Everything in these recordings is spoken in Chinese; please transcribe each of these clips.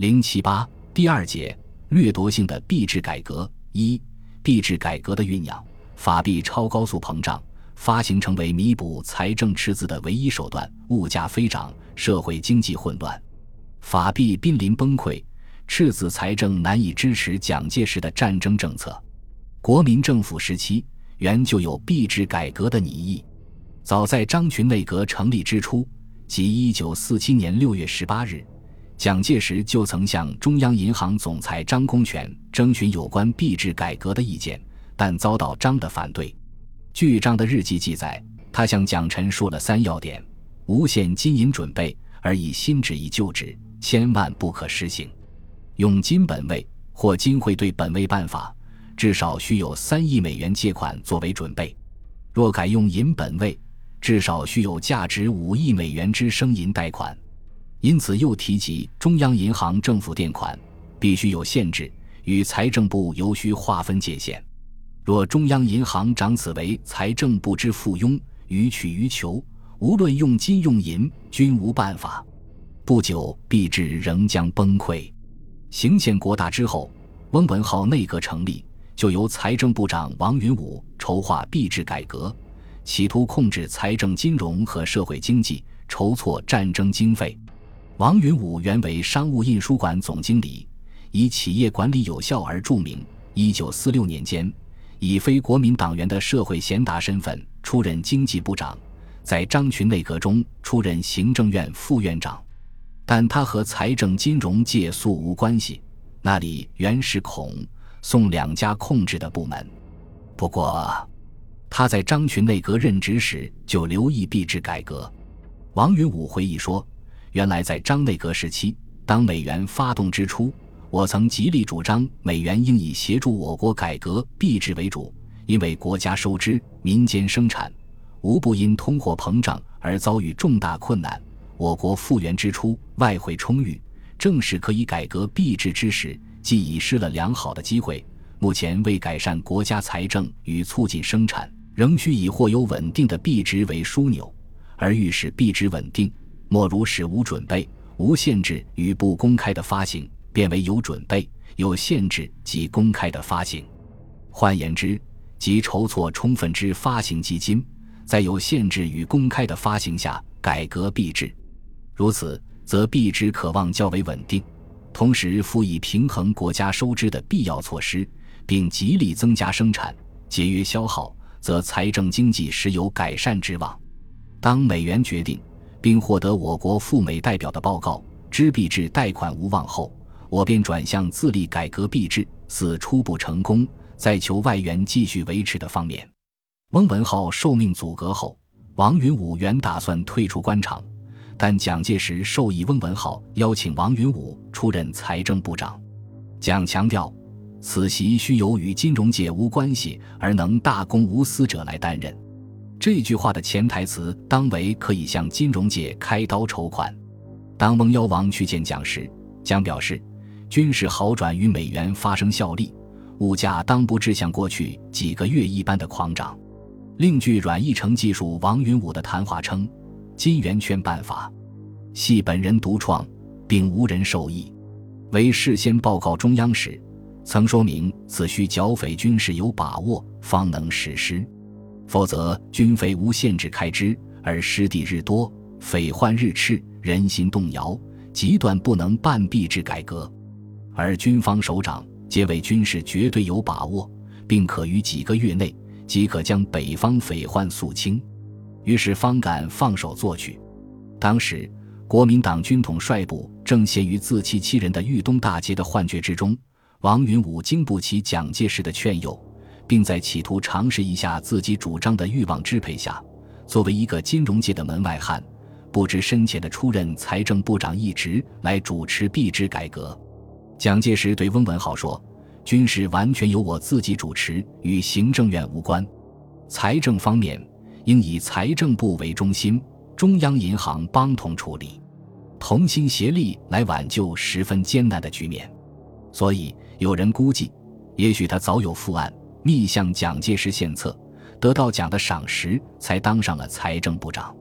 零七八第二节掠夺性的币制改革一币制改革的酝酿，法币超高速膨胀，发行成为弥补财政赤字的唯一手段。物价飞涨，社会经济混乱，法币濒临崩溃，赤字财政难以支持蒋介石的战争政策。国民政府时期原就有币制改革的拟议，早在张群内阁成立之初，即一九四七年六月十八日。蒋介石就曾向中央银行总裁张公权征询有关币制改革的意见，但遭到张的反对。据张的日记记载，他向蒋陈述了三要点：无限金银准备，而以新纸以旧纸，千万不可实行；用金本位或金汇兑本位办法，至少需有三亿美元借款作为准备；若改用银本位，至少需有价值五亿美元之生银贷款。因此，又提及中央银行政府垫款必须有限制，与财政部尤需划分界限。若中央银行长此为财政部之附庸，予取予求，无论用金用银，均无办法。不久，币制仍将崩溃。行宪国大之后，翁文灏内阁成立，就由财政部长王云武筹划币制改革，企图控制财政、金融和社会经济，筹措战争经费。王云武原为商务印书馆总经理，以企业管理有效而著名。一九四六年间，以非国民党员的社会贤达身份出任经济部长，在张群内阁中出任行政院副院长。但他和财政金融界素无关系，那里原是孔、宋两家控制的部门。不过，他在张群内阁任职时就留意币制改革。王云武回忆说。原来在张内阁时期，当美元发动之初，我曾极力主张美元应以协助我国改革币制为主，因为国家收支、民间生产无不因通货膨胀而遭遇重大困难。我国复原之初，外汇充裕，正是可以改革币制之时，既已失了良好的机会。目前为改善国家财政与促进生产，仍需以或有稳定的币值为枢纽，而欲使币值稳定。莫如使无准备、无限制与不公开的发行变为有准备、有限制及公开的发行。换言之，即筹措充分之发行基金，在有限制与公开的发行下改革币制。如此，则币值可望较为稳定，同时辅以平衡国家收支的必要措施，并极力增加生产、节约消耗，则财政经济时有改善之望。当美元决定。并获得我国赴美代表的报告，知币制贷款无望后，我便转向自立改革币制，似初步成功，在求外援继续维持的方面。翁文灏受命阻隔后，王云武原打算退出官场，但蒋介石授意翁文灏邀请王云武出任财政部长。蒋强调，此席须由与金融界无关系而能大公无私者来担任。这句话的潜台词当为可以向金融界开刀筹款。当翁妖王去见蒋时，蒋表示，军事好转与美元发生效力，物价当不至像过去几个月一般的狂涨。另据阮义成技术王云武的谈话称，金圆圈办法系本人独创，并无人受益，为事先报告中央时，曾说明此需剿匪军事有把握，方能实施。否则，军费无限制开支，而失地日多，匪患日炽，人心动摇，极断不能半币制改革。而军方首长皆为军事绝对有把握，并可于几个月内即可将北方匪患肃清，于是方敢放手做去。当时，国民党军统帅部正陷于自欺欺人的豫东大捷的幻觉之中，王云武经不起蒋介石的劝诱。并在企图尝试一下自己主张的欲望支配下，作为一个金融界的门外汉，不知深浅的出任财政部长一职，来主持币制改革。蒋介石对翁文灏说：“军事完全由我自己主持，与行政院无关。财政方面应以财政部为中心，中央银行帮同处理，同心协力来挽救十分艰难的局面。所以有人估计，也许他早有副案。”密向蒋介石献策，得到蒋的赏识，才当上了财政部长。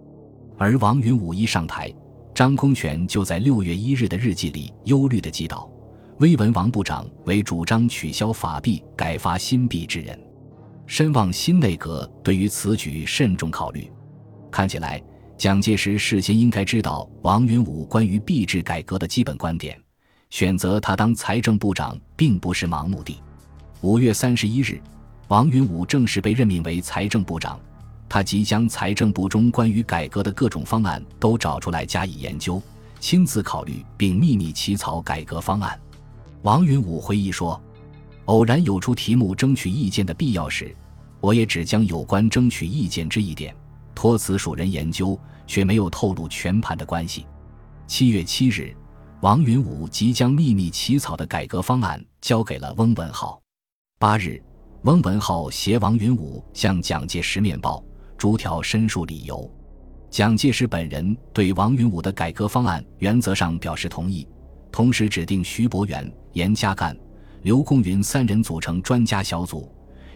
而王云武一上台，张公权就在六月一日的日记里忧虑地记道：“威文王部长为主张取消法币、改发新币之人，深望新内阁对于此举慎重考虑。看起来，蒋介石事先应该知道王云武关于币制改革的基本观点，选择他当财政部长并不是盲目的。”五月三十一日，王云武正式被任命为财政部长。他即将财政部中关于改革的各种方案都找出来加以研究，亲自考虑并秘密起草改革方案。王云武回忆说：“偶然有出题目争取意见的必要时，我也只将有关争取意见之一点托此属人研究，却没有透露全盘的关系。”七月七日，王云武即将秘密起草的改革方案交给了翁文浩。八日，翁文浩携王云武向蒋介石面报。逐条申述理由，蒋介石本人对王云武的改革方案原则上表示同意，同时指定徐伯元、严家淦、刘公云三人组成专家小组，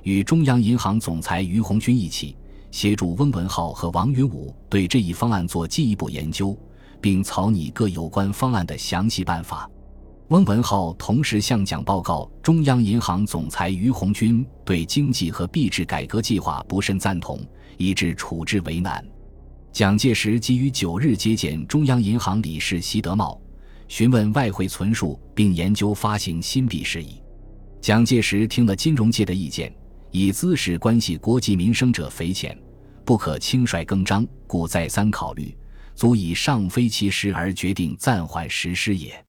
与中央银行总裁于鸿钧一起协助翁文浩和王云武对这一方案做进一步研究，并草拟各有关方案的详细办法。翁文浩同时向蒋报告，中央银行总裁于鸿钧对经济和币制改革计划不甚赞同。以致处置为难。蒋介石基于九日接见中央银行理事习德茂，询问外汇存数，并研究发行新币事宜。蒋介石听了金融界的意见，以兹事关系国计民生者匪浅，不可轻率更张，故再三考虑，足以尚非其时而决定暂缓实施也。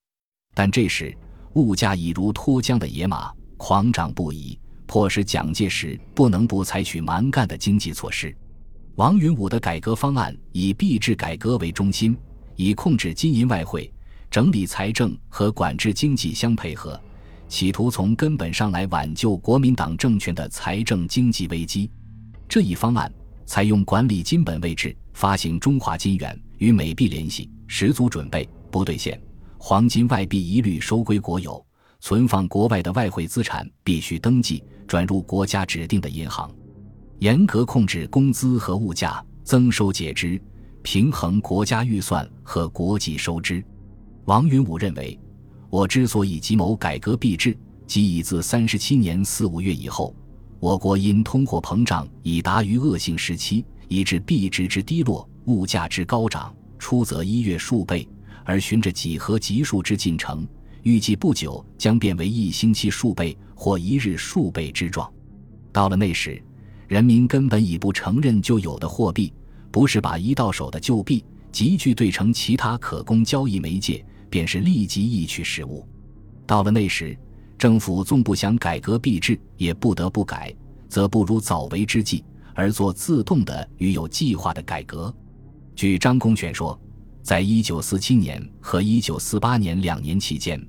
但这时物价已如脱缰的野马，狂涨不已。迫使蒋介石不能不采取蛮干的经济措施。王云武的改革方案以币制改革为中心，以控制金银外汇、整理财政和管制经济相配合，企图从根本上来挽救国民党政权的财政经济危机。这一方案采用管理金本位制，发行中华金元与美币联系，十足准备不兑现，黄金外币一律收归国有，存放国外的外汇资产必须登记。转入国家指定的银行，严格控制工资和物价，增收减支，平衡国家预算和国际收支。王云武认为，我之所以急谋改革币制，即以自三十七年四五月以后，我国因通货膨胀已达于恶性时期，以致币值之低落，物价之高涨，出则一月数倍，而循着几何级数之进程。预计不久将变为一星期数倍或一日数倍之状。到了那时，人民根本已不承认旧有的货币，不是把一到手的旧币急剧兑成其他可供交易媒介，便是立即易取实物。到了那时，政府纵不想改革币制，也不得不改，则不如早为之计，而做自动的与有计划的改革。据张公权说，在一九四七年和一九四八年两年期间。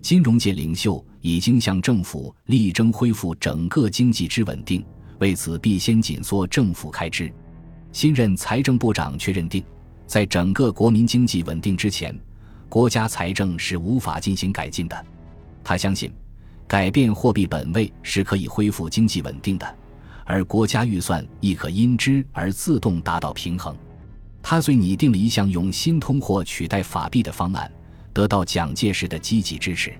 金融界领袖已经向政府力争恢复整个经济之稳定，为此必先紧缩政府开支。新任财政部长却认定，在整个国民经济稳定之前，国家财政是无法进行改进的。他相信，改变货币本位是可以恢复经济稳定的，而国家预算亦可因之而自动达到平衡。他遂拟定了一项用新通货取代法币的方案。得到蒋介石的积极支持，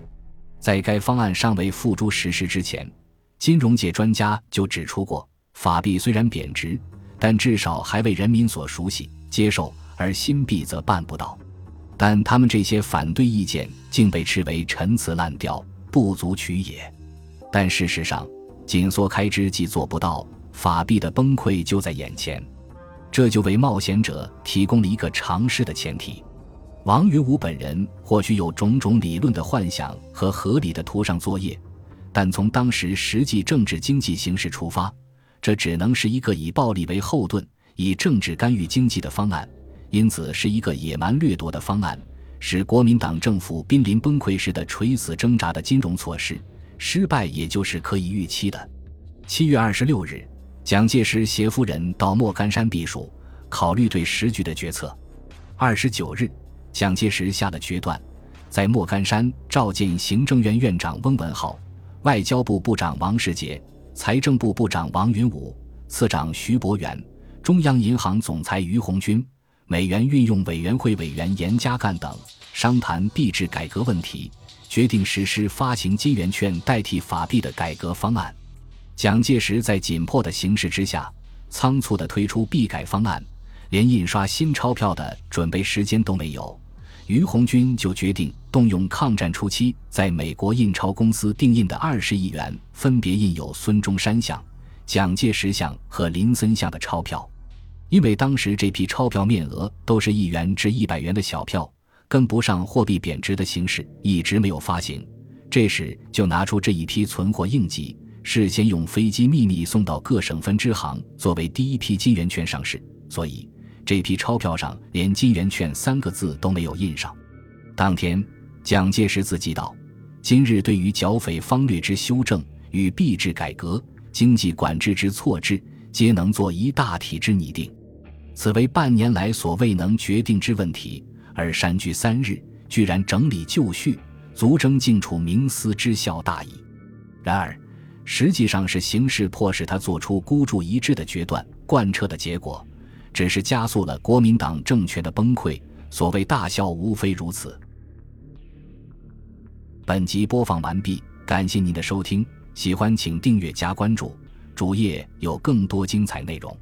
在该方案尚未付诸实施之前，金融界专家就指出过，法币虽然贬值，但至少还为人民所熟悉接受，而新币则办不到。但他们这些反对意见竟被斥为陈词滥调，不足取也。但事实上，紧缩开支既做不到，法币的崩溃就在眼前，这就为冒险者提供了一个尝试的前提。王云武本人或许有种种理论的幻想和合理的图上作业，但从当时实际政治经济形势出发，这只能是一个以暴力为后盾、以政治干预经济的方案，因此是一个野蛮掠夺的方案，使国民党政府濒临崩溃时的垂死挣扎的金融措施失败，也就是可以预期的。七月二十六日，蒋介石携夫人到莫干山避暑，考虑对时局的决策。二十九日。蒋介石下了决断，在莫干山召见行政院院长翁文浩、外交部部长王世杰、财政部部长王云武、次长徐伯元、中央银行总裁于鸿钧、美元运用委员会委员严家淦等商谈币制改革问题，决定实施发行金圆券代替法币的改革方案。蒋介石在紧迫的形势之下，仓促地推出币改方案，连印刷新钞票的准备时间都没有。于红军就决定动用抗战初期在美国印钞公司定印的二十亿元，分别印有孙中山像、蒋介石像和林森像的钞票。因为当时这批钞票面额都是一元至一百元的小票，跟不上货币贬值的形势，一直没有发行。这时就拿出这一批存货应急，事先用飞机秘密送到各省分支行，作为第一批金圆券上市。所以。这批钞票上连“金圆券”三个字都没有印上。当天，蒋介石自己道：“今日对于剿匪方略之修正与币制改革、经济管制之措置，皆能做一大体之拟定。此为半年来所未能决定之问题，而山居三日，居然整理就绪，足征静处冥思之效大矣。然而，实际上是形势迫使他做出孤注一掷的决断，贯彻的结果。”只是加速了国民党政权的崩溃。所谓大笑，无非如此。本集播放完毕，感谢您的收听，喜欢请订阅加关注，主页有更多精彩内容。